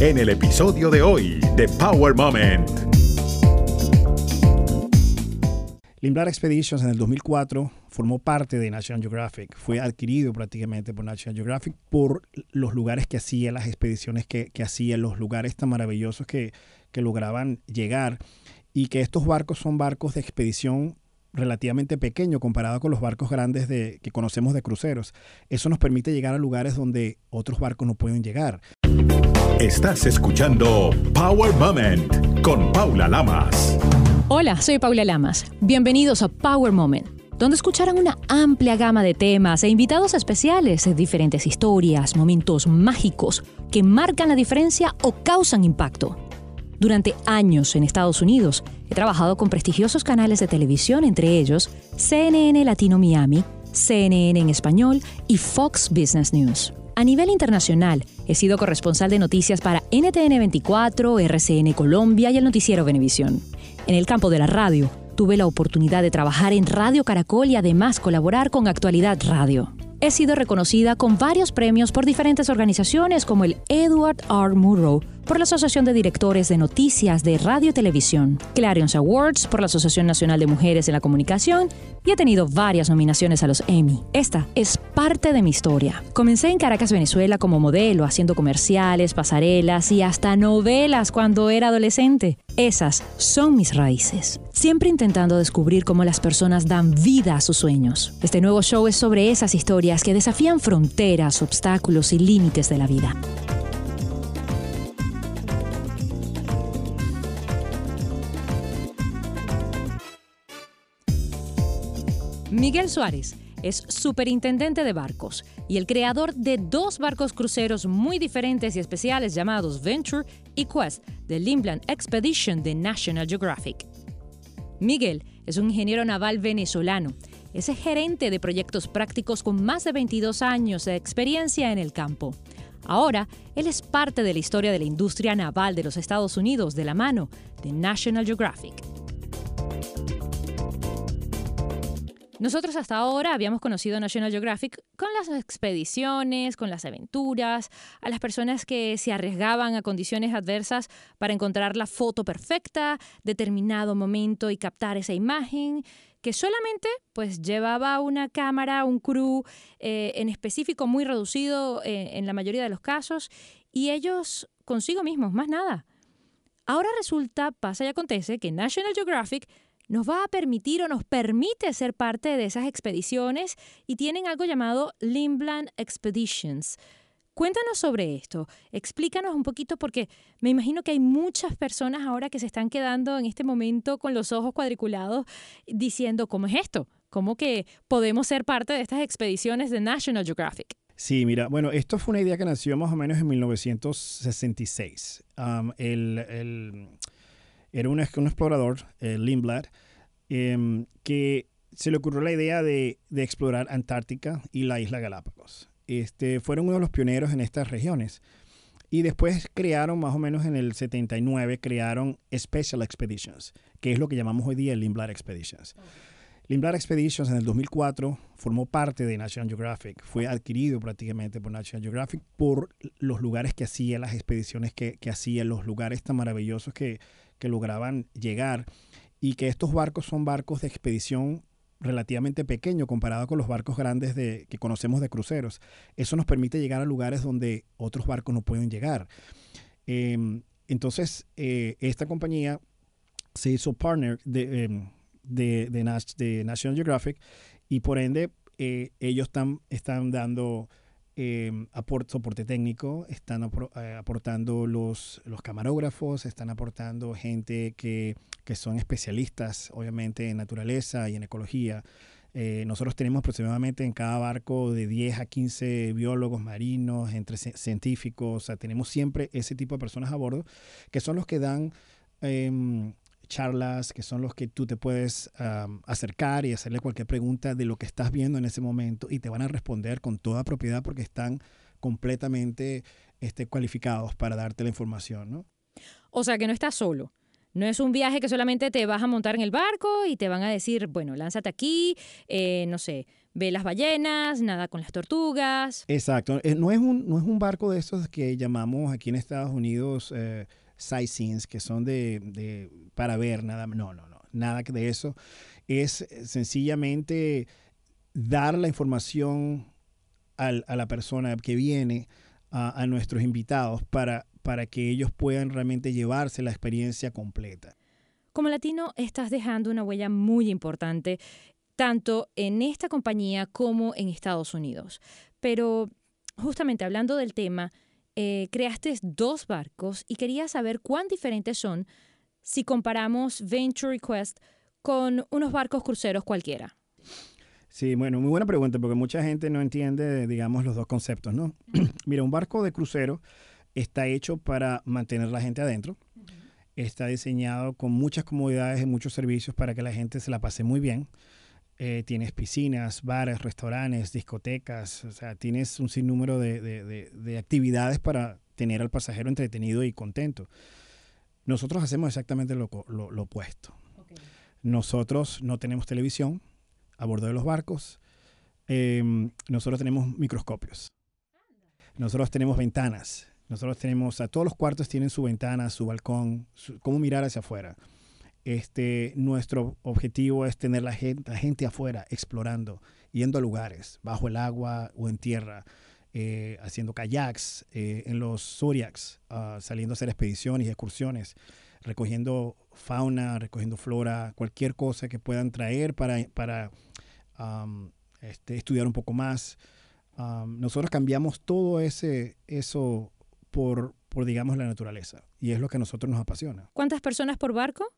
en el episodio de hoy de Power Moment. Limblar Expeditions en el 2004 formó parte de National Geographic. Fue adquirido prácticamente por National Geographic por los lugares que hacía, las expediciones que, que hacía, los lugares tan maravillosos que, que lograban llegar. Y que estos barcos son barcos de expedición relativamente pequeño comparado con los barcos grandes de, que conocemos de cruceros. Eso nos permite llegar a lugares donde otros barcos no pueden llegar. Estás escuchando Power Moment con Paula Lamas. Hola, soy Paula Lamas. Bienvenidos a Power Moment, donde escucharán una amplia gama de temas e invitados especiales, diferentes historias, momentos mágicos que marcan la diferencia o causan impacto. Durante años en Estados Unidos he trabajado con prestigiosos canales de televisión, entre ellos CNN Latino Miami, CNN en español y Fox Business News. A nivel internacional, he sido corresponsal de noticias para NTN 24, RCN Colombia y el noticiero Venevisión. En el campo de la radio, tuve la oportunidad de trabajar en Radio Caracol y además colaborar con Actualidad Radio. He sido reconocida con varios premios por diferentes organizaciones como el Edward R. Murrow por la Asociación de Directores de Noticias de Radio y Televisión, Clarion Awards por la Asociación Nacional de Mujeres en la Comunicación y he tenido varias nominaciones a los Emmy. Esta es parte de mi historia. Comencé en Caracas, Venezuela como modelo, haciendo comerciales, pasarelas y hasta novelas cuando era adolescente. Esas son mis raíces. Siempre intentando descubrir cómo las personas dan vida a sus sueños. Este nuevo show es sobre esas historias que desafían fronteras, obstáculos y límites de la vida. Miguel Suárez es superintendente de barcos y el creador de dos barcos cruceros muy diferentes y especiales llamados Venture y Quest de Limbland Expedition de National Geographic. Miguel es un ingeniero naval venezolano. Es gerente de proyectos prácticos con más de 22 años de experiencia en el campo. Ahora, él es parte de la historia de la industria naval de los Estados Unidos de la mano de National Geographic. Nosotros hasta ahora habíamos conocido National Geographic con las expediciones, con las aventuras, a las personas que se arriesgaban a condiciones adversas para encontrar la foto perfecta, determinado momento y captar esa imagen, que solamente pues llevaba una cámara, un crew eh, en específico muy reducido eh, en la mayoría de los casos y ellos consigo mismos, más nada. Ahora resulta, pasa y acontece que National Geographic nos va a permitir o nos permite ser parte de esas expediciones y tienen algo llamado Limbland Expeditions. Cuéntanos sobre esto, explícanos un poquito porque me imagino que hay muchas personas ahora que se están quedando en este momento con los ojos cuadriculados diciendo, ¿cómo es esto? ¿Cómo que podemos ser parte de estas expediciones de National Geographic? Sí, mira, bueno, esto fue una idea que nació más o menos en 1966. el era un, explorador, eh, Lindblad, em, que se le ocurrió la idea de, explorar Antártica y la isla Galápagos. Este, fueron uno de los pioneros en estas regiones. Y después crearon, más o menos en el 79, crearon Special Expeditions, que es lo que llamamos hoy día el Lindblad Expeditions. Lindblad Expeditions en el 2004 formó parte de National Geographic. Fue adquirido prácticamente por National Geographic por los lugares que hacía, las expediciones que, que hacía, los lugares tan maravillosos que, que lograban llegar y que estos barcos son barcos de expedición relativamente pequeño comparado con los barcos grandes de, que conocemos de cruceros. Eso nos permite llegar a lugares donde otros barcos no pueden llegar. Em, entonces, eh, esta compañía se hizo partner de, em, de, National Geographic y por ende eh, ellos están, están dando eh, soporte técnico, están eh, aportando los, los camarógrafos, están aportando gente que, que, son especialistas, obviamente, en naturaleza y en ecología. Eh, nosotros tenemos aproximadamente en cada barco de 10 a 15 biólogos marinos, entre científicos, o sea, tenemos siempre ese tipo de personas a bordo, que son los que dan em, charlas, que son los que tú te puedes acercar y hacerle cualquier pregunta de lo que estás viendo en ese momento y te van a responder con toda propiedad porque están completamente este, cualificados para darte la información, ¿no? O sea que no estás solo. No es un viaje que solamente te vas a montar en el barco y te van a decir, bueno, lánzate aquí, eh, no sé, ve las ballenas, nada con las tortugas. Exacto. Eh, no es un, no es un barco de esos que llamamos aquí en Estados Unidos eh, sightseeings, que son de, de, para ver, nada, no, no, no, nada de eso. Es sencillamente dar la información al, a la persona que viene, a, a nuestros invitados, para para que ellos puedan realmente llevarse la experiencia completa. Como latino, estás dejando una huella muy importante, tanto en esta compañía como en Estados Unidos. Pero justamente hablando del tema, eh, creaste dos barcos y quería saber cuán diferentes son si comparamos Venture Request con unos barcos cruceros cualquiera. Sí, bueno, muy buena pregunta porque mucha gente no entiende, digamos, los dos conceptos, ¿no? Mira, un barco de crucero está hecho para mantener la gente adentro. Está diseñado con muchas comodidades y muchos servicios para que la gente se la pase muy bien. Eh, tienes piscinas, bares, restaurantes, discotecas, o sea, tienes un sinnúmero de, de, de, actividades para tener al pasajero entretenido y contento. Nosotros hacemos exactamente lo, lo, lo opuesto. Okay. Nosotros no tenemos televisión a bordo de los barcos. Eh, nosotros tenemos microscopios. Nosotros tenemos ventanas. Nosotros tenemos, a todos los cuartos tienen su ventana, su balcón, su, cómo mirar hacia afuera. Este, nuestro objetivo es tener la gente, gente afuera explorando, yendo a lugares, bajo el agua o en tierra, eh, haciendo kayaks, eh, en los zodiacs, uh, saliendo a hacer expediciones y excursiones, recogiendo fauna, recogiendo flora, cualquier cosa que puedan traer para, para este, estudiar un poco más. Nosotros cambiamos todo ese, eso por, por, digamos, la naturaleza. Y es lo que a nosotros nos apasiona. ¿Cuántas personas por barco?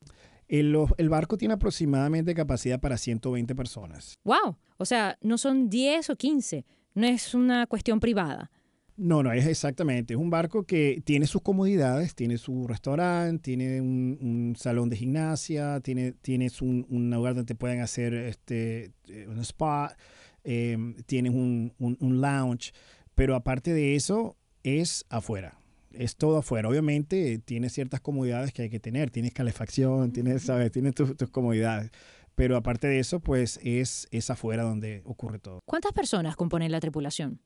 El, el, barco tiene aproximadamente capacidad para 120 personas. ¡Wow! O sea, no son 10 o 15. No es una cuestión privada. No, no, es exactamente. Es un barco que tiene sus comodidades, tiene su restaurante, tiene un, un salón de gimnasia, tiene, tienes un, un, lugar donde te pueden hacer este, un spa, eh, tienes un, un lounge. Pero aparte de eso, es afuera. Es todo afuera. Obviamente tiene ciertas comodidades que hay que tener. Tienes calefacción, tienes, ¿sabes? Tienes tus, tus comodidades. Pero aparte de eso, pues es, es afuera donde ocurre todo. ¿Cuántas personas componen la tripulación?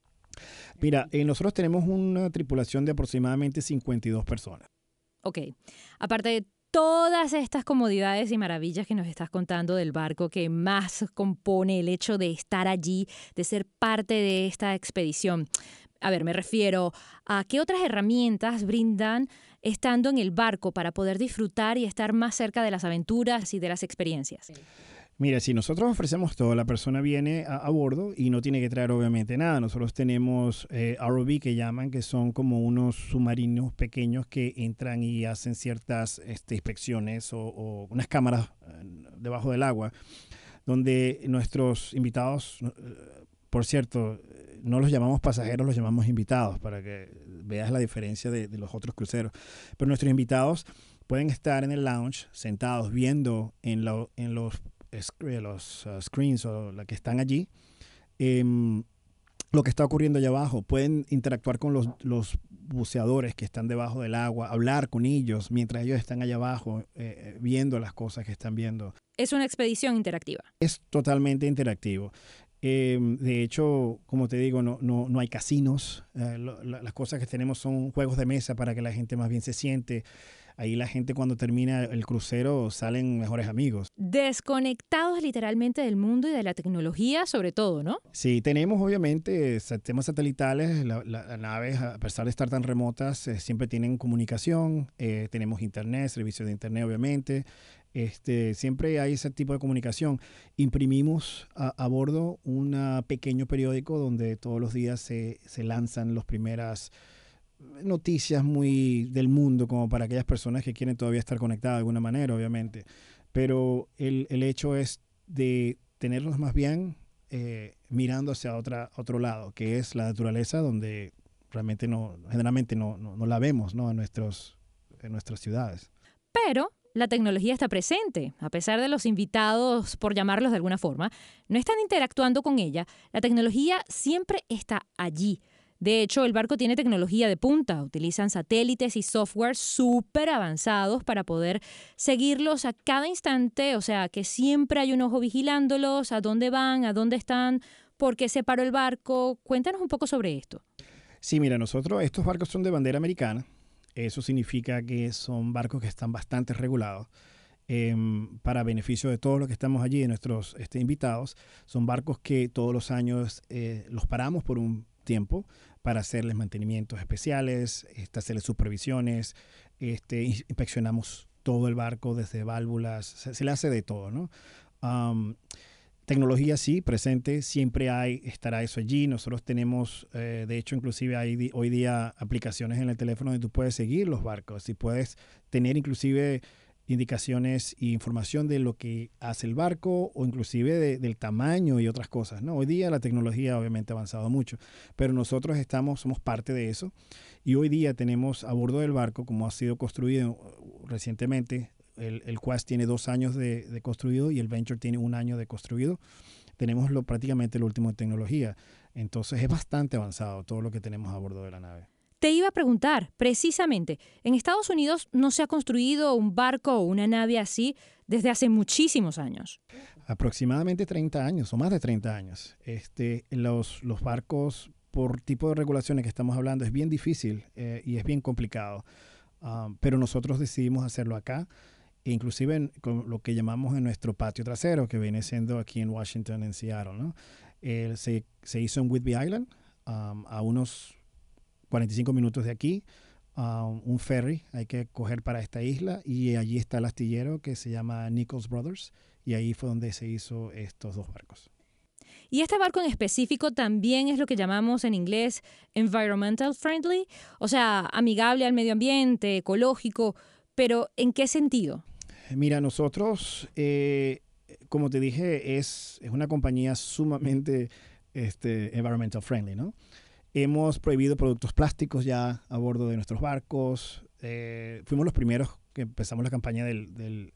Mira, eh, nosotros tenemos una tripulación de aproximadamente 52 personas. Ok. Aparte de todas estas comodidades y maravillas que nos estás contando del barco que más compone el hecho de estar allí, de ser parte de esta expedición. A ver, me refiero a qué otras herramientas brindan estando en el barco para poder disfrutar y estar más cerca de las aventuras y de las experiencias. Mira, si nosotros ofrecemos todo, la persona viene a, bordo y no tiene que traer obviamente nada. Nosotros tenemos eh, ROV que llaman, que son como unos submarinos pequeños que entran y hacen ciertas este, inspecciones o, o, unas cámaras eh, debajo del agua, donde nuestros invitados, eh, por cierto, no los llamamos pasajeros, los llamamos invitados, para que veas la diferencia de, de, los otros cruceros. Pero nuestros invitados pueden estar en el lounge, sentados, viendo en, lo, en los, los uh, screens o la que están allí, eh, lo que está ocurriendo allá abajo. Pueden interactuar con los, los, buceadores que están debajo del agua, hablar con ellos mientras ellos están allá abajo, eh, viendo las cosas que están viendo. Es una expedición interactiva. Es totalmente interactivo. Eh, de hecho, como te digo, no, no, no hay casinos. Eh, lo, la, las cosas que tenemos son juegos de mesa para que la gente más bien se siente. Ahí la gente cuando termina el crucero salen mejores amigos. Desconectados literalmente del mundo y de la tecnología, sobre todo, ¿no? Sí, tenemos obviamente sistemas satelitales. Las la, naves, a pesar de estar tan remotas, eh, siempre tienen comunicación. Eh, tenemos internet, servicios de internet, obviamente. Este, siempre hay ese tipo de comunicación. Imprimimos a, a bordo un pequeño periódico donde todos los días se, se lanzan las primeras noticias muy del mundo como para aquellas personas que quieren todavía estar conectadas de alguna manera, obviamente. Pero el, el hecho es de tenerlos más bien eh, mirando hacia otra, otro lado, que es la naturaleza donde realmente no, generalmente no, no, no la vemos ¿no? En, nuestros, en nuestras ciudades. Pero la tecnología está presente. A pesar de los invitados, por llamarlos de alguna forma, no están interactuando con ella, la tecnología siempre está allí De hecho, el barco tiene tecnología de punta, utilizan satélites y software súper avanzados para poder seguirlos a cada instante, o sea, que siempre hay un ojo vigilándolos, a dónde van, a dónde están, por qué se paró el barco. Cuéntanos un poco sobre esto. Sí, mira, nosotros, estos barcos son de bandera americana. Eso significa que son barcos que están bastante regulados. Em, para beneficio de todos los que estamos allí, de nuestros este, invitados. Son barcos que todos los años eh, los paramos por un tiempo para hacerles mantenimientos especiales, este, hacerles supervisiones, este, inspeccionamos todo el barco desde válvulas, se, le hace de todo, ¿no? Tecnología sí, presente, siempre hay, estará eso allí. Nosotros tenemos, eh, de hecho, inclusive hay hoy día aplicaciones en el teléfono donde tú puedes seguir los barcos y puedes tener inclusive indicaciones e información de lo que hace el barco o inclusive del tamaño y otras cosas. ¿no? Hoy día la tecnología obviamente ha avanzado mucho, pero nosotros estamos, somos parte de eso y hoy día tenemos a bordo del barco, como ha sido construido recientemente, el, el Quest tiene dos años de, de, construido y el Venture tiene un año de construido, tenemos lo, prácticamente lo último en tecnología. Entonces es bastante avanzado todo lo que tenemos a bordo de la nave. Te iba a preguntar, precisamente, en Estados Unidos no se ha construido un barco o una nave así desde hace muchísimos años. Aproximadamente 30 años o más de 30 años. Este, los, los barcos, por tipo de regulaciones que estamos hablando, es bien difícil eh, y es bien complicado. Ah, pero nosotros decidimos hacerlo acá, inclusive con lo que llamamos en nuestro patio trasero, que viene siendo aquí en Washington, en Seattle. ¿no? se, se, hizo en Whidbey Island, um, a unos 45 minutos de aquí, un ferry hay que coger para esta isla y allí está el astillero que se llama Nichols Brothers y ahí fue donde se hizo estos dos barcos. Y este barco en específico también es lo que llamamos en inglés environmental friendly, o sea, amigable al medio ambiente, ecológico, pero ¿en qué sentido? Mira, nosotros, eh, como te dije, es, es una compañía sumamente este, environmental friendly, ¿no? Hemos prohibido productos plásticos ya a bordo de nuestros barcos. Eh, fuimos los primeros que empezamos la campaña del,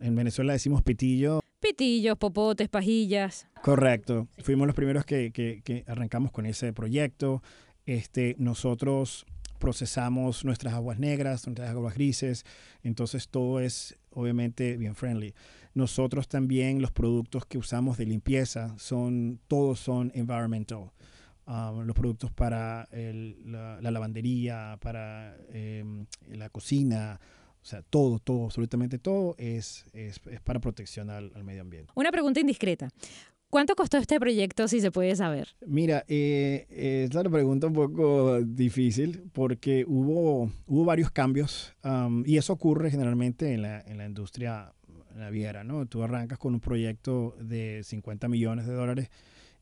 en Venezuela decimos pitillo. Pitillos, popotes, pajillas. Correcto. Fuimos los primeros que, que, arrancamos con ese proyecto. Este, nosotros procesamos nuestras aguas negras, nuestras aguas grises, entonces todo es obviamente bien friendly. Nosotros también los productos que usamos de limpieza son todos son environmental. Um, los productos para la, lavandería, para em, la cocina, o sea, todo, todo, absolutamente todo es, es, para protección al, medio ambiente. Una pregunta indiscreta. ¿Cuánto costó este proyecto, si se puede saber? Mira, eh, es una pregunta un poco difícil porque hubo, hubo varios cambios um, y eso ocurre generalmente en la, en la industria naviera, ¿no? Tú arrancas con un proyecto de 50 millones de dólares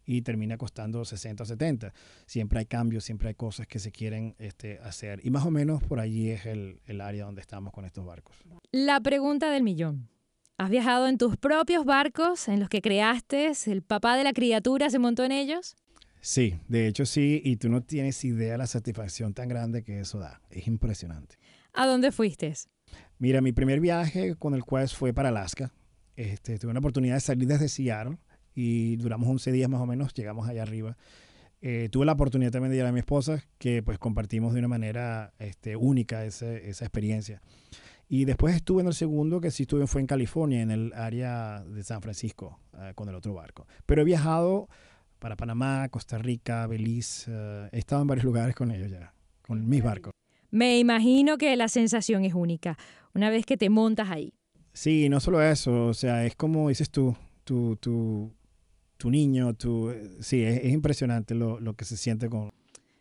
y termina costando 60 o 70. Siempre hay cambios, siempre hay cosas que se quieren este, hacer. Y más o menos por allí es el, el área donde estamos con estos barcos. La pregunta del millón. ¿Has viajado en tus propios barcos en los que creaste? ¿El papá de la criatura se montó en ellos? Sí, de hecho sí, y tú no tienes idea la satisfacción tan grande que eso da. Es impresionante. ¿A dónde fuiste? Mira, mi primer viaje con el Quest fue para Alaska. Este, tuve una oportunidad de salir desde Seattle y duramos 11 días más o menos, llegamos allá arriba. Eh, tuve la oportunidad también de ir a mi esposa, que pues compartimos de una manera este, única esa, esa experiencia. Y después estuve en el segundo, que sí estuve, fue en California, en el área de San Francisco, eh, con el otro barco. Pero he viajado para Panamá, Costa Rica, Belice, eh, he estado en varios lugares con ellos ya, con mis barcos. Me imagino que la sensación es única, una vez que te montas ahí. Sí, no solo eso, o sea, es como dices tú, tu, tu, tu niño, tu... Sí, es, impresionante lo, lo, que se siente con...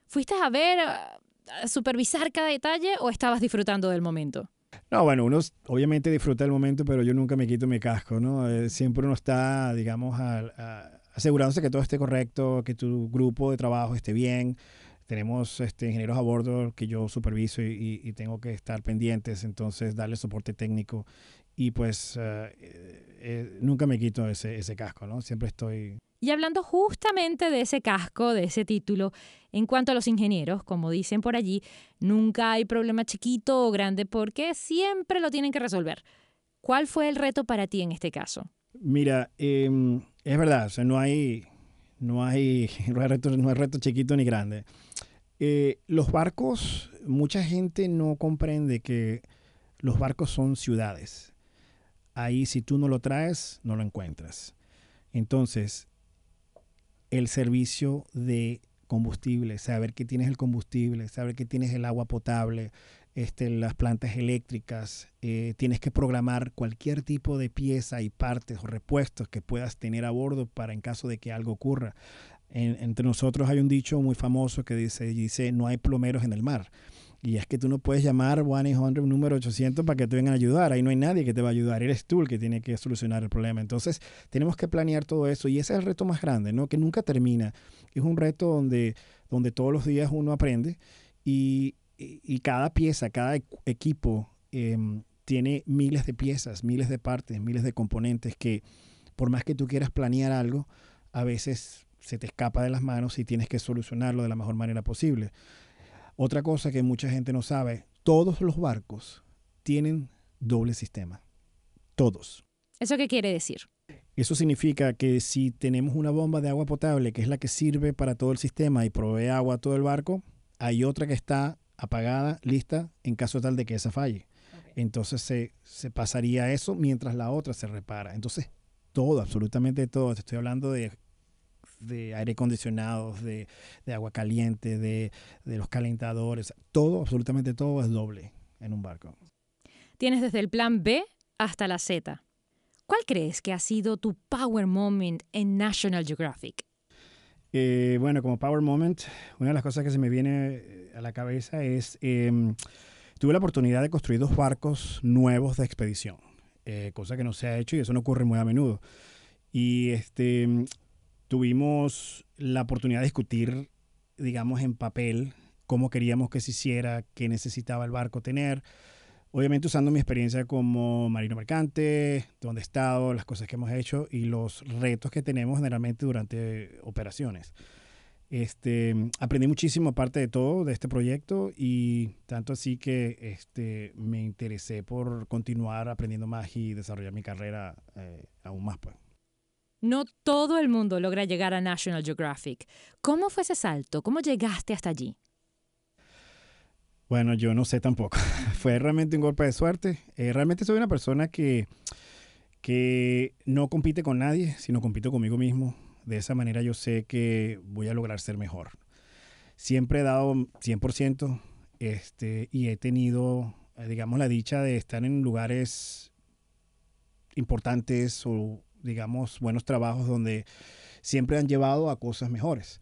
¿Fuiste a ver, a supervisar cada detalle o estabas disfrutando del momento? No, bueno, uno obviamente disfruta del momento, pero yo nunca me quito mi casco, ¿no? Eh, siempre uno está, digamos, asegurándose que todo esté correcto, que tu grupo de trabajo esté bien. Tenemos este, ingenieros a bordo que yo superviso y, tengo que estar pendientes, entonces darle soporte técnico y pues eh, eh, nunca me quito ese casco, ¿no? Siempre estoy... Y hablando justamente de ese casco, de ese título, en cuanto a los ingenieros, como dicen por allí, nunca hay problema chiquito o grande porque siempre lo tienen que resolver. ¿Cuál fue el reto para ti en este caso? Mira, em, es verdad, no hay, no hay, no hay, reto, no hay reto chiquito ni grande. Eh, los barcos, mucha gente no comprende que los barcos son ciudades. Ahí si tú no lo traes, no lo encuentras. Entonces, el servicio de combustible, saber que tienes el combustible, saber que tienes el agua potable, este, las plantas eléctricas, eh, tienes que programar cualquier tipo de pieza y partes o repuestos que puedas tener a bordo para en caso de que algo ocurra. entre nosotros hay un dicho muy famoso que dice, dice, no hay plomeros en el mar. Y es que tú no puedes llamar 1-800 número 800 para que te vengan a ayudar. Ahí no hay nadie que te va a ayudar. Eres tú el que tiene que solucionar el problema. Entonces, tenemos que planear todo eso. Y ese es el reto más grande, ¿no? Que nunca termina. Es un reto donde, donde todos los días uno aprende y, y, cada pieza, cada equipo em, tiene miles de piezas, miles de partes, miles de componentes que por más que tú quieras planear algo, a veces se te escapa de las manos y tienes que solucionarlo de la mejor manera posible. Otra cosa que mucha gente no sabe, todos los barcos tienen doble sistema. Todos. ¿Eso qué quiere decir? Eso significa que si tenemos una bomba de agua potable, que es la que sirve para todo el sistema y provee agua a todo el barco, hay otra que está apagada, lista, en caso tal de que esa falle. Entonces se, se pasaría eso mientras la otra se repara. Entonces, todo, absolutamente todo. Te estoy hablando de de aire acondicionado, de, agua caliente, de, los calentadores, todo, absolutamente todo es doble en un barco. Tienes desde el plan B hasta la Z. ¿Cuál crees que ha sido tu power moment en National Geographic? Eh, bueno, como power moment, una de las cosas que se me viene eh, a la cabeza es, em, tuve la oportunidad de construir dos barcos nuevos de expedición, eh, cosa que no se ha hecho y eso no ocurre muy a menudo. Y este, tuvimos la oportunidad de discutir, digamos, en papel cómo queríamos que se hiciera, qué necesitaba el barco tener. Obviamente usando mi experiencia como marino mercante, dónde he estado, las cosas que hemos hecho y los retos que tenemos generalmente durante operaciones. Este, aprendí muchísimo aparte de todo de este proyecto y tanto así que este, me interesé por continuar aprendiendo más y desarrollar mi carrera eh, aún más. Pues. No todo el mundo logra llegar a National Geographic. ¿Cómo fue ese salto? ¿Cómo llegaste hasta allí? Bueno, yo no sé tampoco. fue realmente un golpe de suerte. Eh, realmente soy una persona que, que no compite con nadie, sino compito conmigo mismo. De esa manera yo sé que voy a lograr ser mejor. Siempre he dado 100% este, y he tenido, eh, digamos, la dicha de estar en lugares importantes o digamos, buenos trabajos donde siempre han llevado a cosas mejores.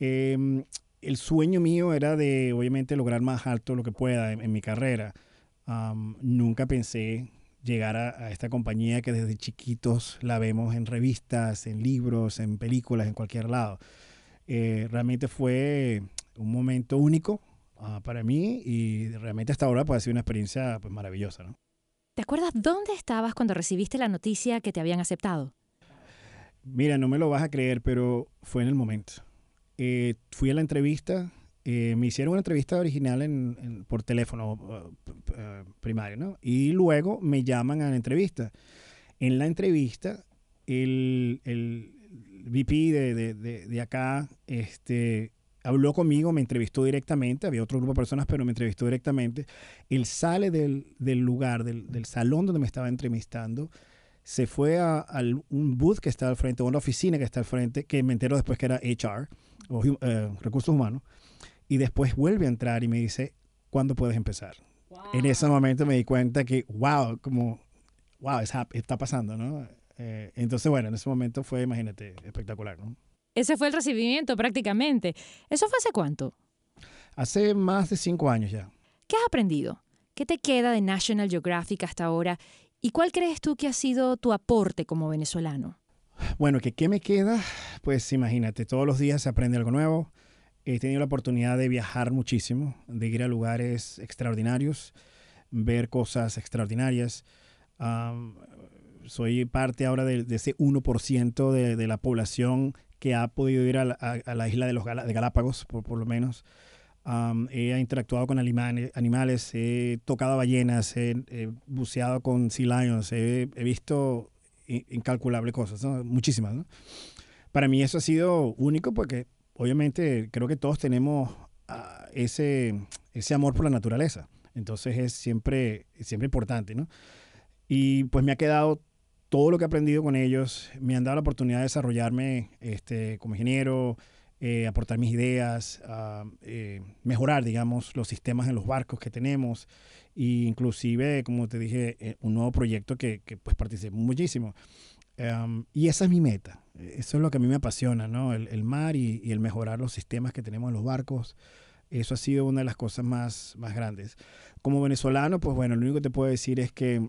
Em, el sueño mío era de, obviamente, lograr más alto lo que pueda en, mi carrera. nunca pensé llegar a, esta compañía que desde chiquitos la vemos en revistas, en libros, en películas, en cualquier lado. Eh, realmente fue un momento único ah, para mí y realmente hasta ahora puede ser una experiencia pues, maravillosa. ¿Te acuerdas dónde estabas cuando recibiste la noticia que te habían aceptado? Mira, no me lo vas a creer, pero fue en el momento. Eh, fui a la entrevista, eh, me hicieron una entrevista original por teléfono uh, primario, ¿no? Y luego me llaman a la entrevista. En la entrevista, el, el VP de, de, de acá este, habló conmigo, me entrevistó directamente, había otro grupo de personas, pero me entrevistó directamente. Él sale del, lugar, del, salón donde me estaba entrevistando, se fue a, un booth que está al frente, o una oficina que está al frente, que me enteró después que era HR, o eh, Recursos Humanos, y después vuelve a entrar y me dice, ¿cuándo puedes empezar? En ese momento me di cuenta que, wow, como, wow, está pasando, ¿no? Eh, entonces, bueno, en ese momento fue, imagínate, espectacular, ¿no? Ese fue el recibimiento prácticamente. ¿Eso fue hace cuánto? Hace más de cinco años ya. ¿Qué has aprendido? ¿Qué te queda de National Geographic hasta ahora? ¿Y cuál crees tú que ha sido tu aporte como venezolano? Bueno, ¿qué me queda? Pues imagínate, todos los días se aprende algo nuevo. He tenido la oportunidad de viajar muchísimo, de ir a lugares extraordinarios, ver cosas extraordinarias. soy parte ahora de, ese 1% de, de la población que ha podido ir a la, isla de los de Galápagos, por, por lo menos. he interactuado con animales, he tocado ballenas, he, buceado con sea lions, he, visto incalculables cosas, muchísimas. Para mí eso ha sido único porque obviamente creo que todos tenemos ah, ese, ese amor por la naturaleza. Entonces es siempre, siempre importante, ¿no? Y pues me ha quedado todo lo que he aprendido con ellos, me han dado la oportunidad de desarrollarme este, como ingeniero, eh, aportar mis ideas, ah, eh, mejorar, digamos, los sistemas en los barcos que tenemos e inclusive, como te dije, eh, un nuevo proyecto que, que pues participé muchísimo. y esa es mi meta, eso es lo que a mí me apasiona, ¿no? El, mar y, y, el mejorar los sistemas que tenemos en los barcos. Eso ha sido una de las cosas más, más grandes. Como venezolano, pues bueno, lo único que te puedo decir es que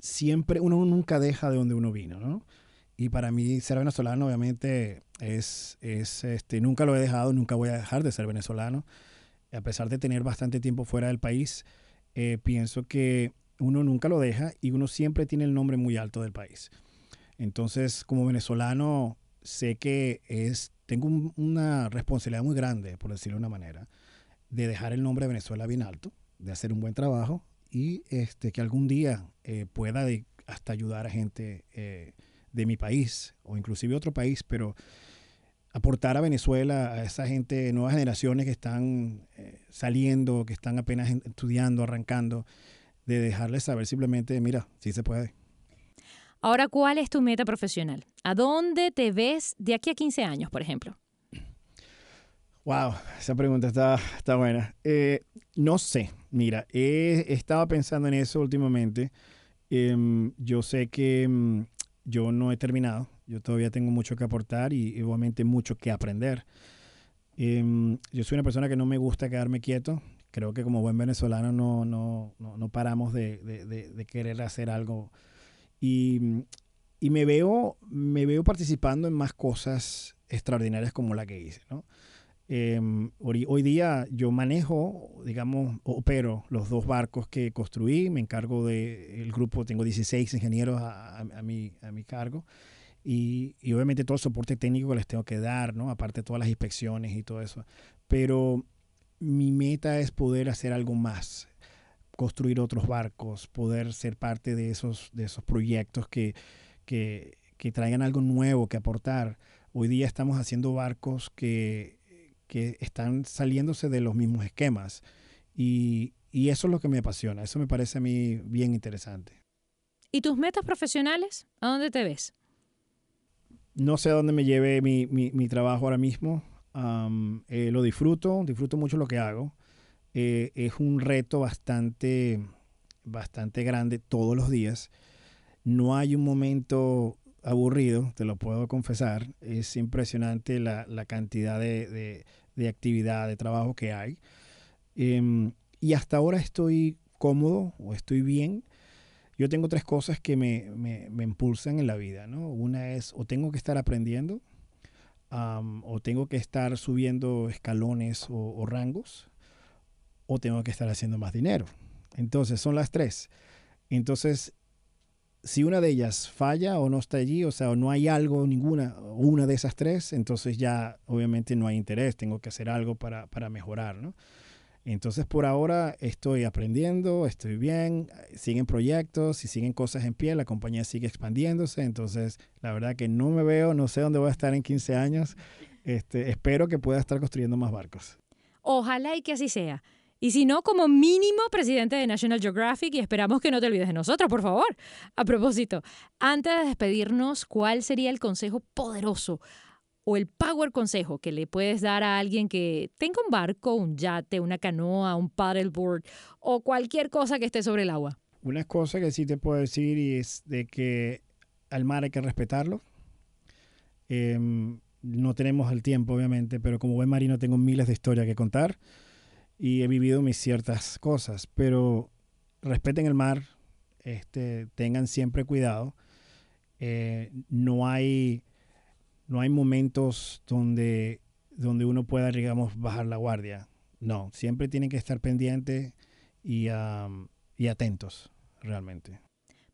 siempre, uno nunca deja de donde uno vino, ¿no? Y para mí ser venezolano obviamente es, es, este, nunca lo he dejado, nunca voy a dejar de ser venezolano. A pesar de tener bastante tiempo fuera del país, eh, pienso que uno nunca lo deja y uno siempre tiene el nombre muy alto del país. Entonces, como venezolano, sé que es, tengo una responsabilidad muy grande, por decirlo de una manera, de dejar el nombre de Venezuela bien alto, de hacer un buen trabajo y este, que algún día eh, pueda hasta ayudar a gente eh, de mi país o inclusive otro país, pero aportar a Venezuela, a esa gente, nuevas generaciones que están eh, saliendo, que están apenas estudiando, arrancando, de dejarles saber simplemente, mira, sí se puede. Ahora, ¿cuál es tu meta profesional? ¿A dónde te ves de aquí a 15 años, por ejemplo? Wow, esa pregunta está, está buena. Eh, no sé, mira, he, estado pensando en eso últimamente. Em, yo sé que em, yo no he terminado, yo todavía tengo mucho que aportar y igualmente mucho que aprender. Em, yo soy una persona que no me gusta quedarme quieto. Creo que como buen venezolano no, no, no, paramos de, de, querer hacer algo. Y, y, me, veo, me veo participando en más cosas extraordinarias como la que hice. ¿no? Em, hoy, día yo manejo, digamos, opero los dos barcos que construí, me encargo del grupo, tengo 16 ingenieros a, mi, a mi cargo y, y, obviamente todo el soporte técnico que les tengo que dar, ¿no? Aparte de todas las inspecciones y todo eso. Pero mi meta es poder hacer algo más, construir otros barcos, poder ser parte de esos, de esos proyectos que, que, que traigan algo nuevo que aportar. Hoy día estamos haciendo barcos que que están saliéndose de los mismos esquemas. Y, eso es lo que me apasiona, eso me parece a mí bien interesante. ¿Y tus metas profesionales? ¿A dónde te ves? No sé a dónde me lleve mi, trabajo ahora mismo. Eh, lo disfruto, disfruto mucho lo que hago. Eh, es un reto bastante, bastante grande todos los días. No hay un momento aburrido, te lo puedo confesar. Es impresionante la, cantidad de, actividad, de trabajo que hay. Em, y hasta ahora estoy cómodo o estoy bien. Yo tengo tres cosas que me, impulsan en la vida. ¿no? Una es o tengo que estar aprendiendo, o tengo que estar subiendo escalones o, o rangos, o tengo que estar haciendo más dinero. Entonces son las tres. Entonces si una de ellas falla o no está allí, o sea, o no hay algo, ninguna, una de esas tres, entonces ya obviamente no hay interés, tengo que hacer algo para, para mejorar, ¿no? Entonces por ahora estoy aprendiendo, estoy bien, siguen proyectos y siguen cosas en pie, la compañía sigue expandiéndose, entonces la verdad que no me veo, no sé dónde voy a estar en 15 años, este, espero que pueda estar construyendo más barcos. Ojalá y que así sea. Y si no, como mínimo presidente de National Geographic y esperamos que no te olvides de nosotros, por favor. A propósito, antes de despedirnos, ¿cuál sería el consejo poderoso o el power consejo que le puedes dar a alguien que tenga un barco, un yate, una canoa, un paddleboard o cualquier cosa que esté sobre el agua? Una cosa que sí te puedo decir es de que al mar hay que respetarlo. Em, no tenemos el tiempo, obviamente, pero como buen marino tengo miles de historias que contar y he vivido mis ciertas cosas, pero respeten el mar, este, tengan siempre cuidado. Eh, no, hay, no hay momentos donde, donde uno pueda, digamos, bajar la guardia. No, siempre tienen que estar pendientes y, y atentos, realmente.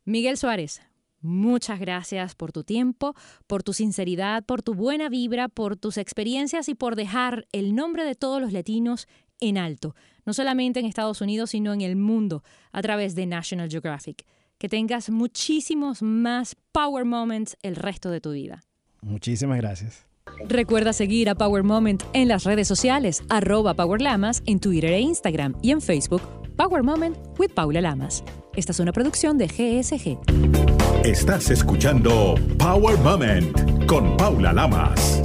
Miguel Suárez, Muchas gracias por tu tiempo, por tu sinceridad, por tu buena vibra, por tus experiencias y por dejar el nombre de todos los latinos en alto, no solamente en Estados Unidos, sino en el mundo, a través de National Geographic. Que tengas muchísimos más Power Moments el resto de tu vida. Muchísimas gracias. Recuerda seguir a Power Moment en las redes sociales, arroba Power Lamas en Twitter e Instagram y en Facebook, Power Moment with Paula Lamas. Esta es una producción de GSG. Estás escuchando Power Moment con Paula Lamas.